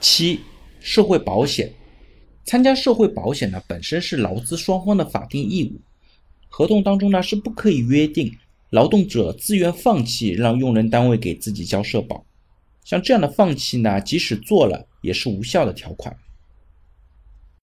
七社会保险。参加社会保险呢本身是劳资双方的法定义务合同当中呢是不可以约定劳动者自愿放弃让用人单位给自己交社保。像这样的放弃呢即使做了也是无效的条款。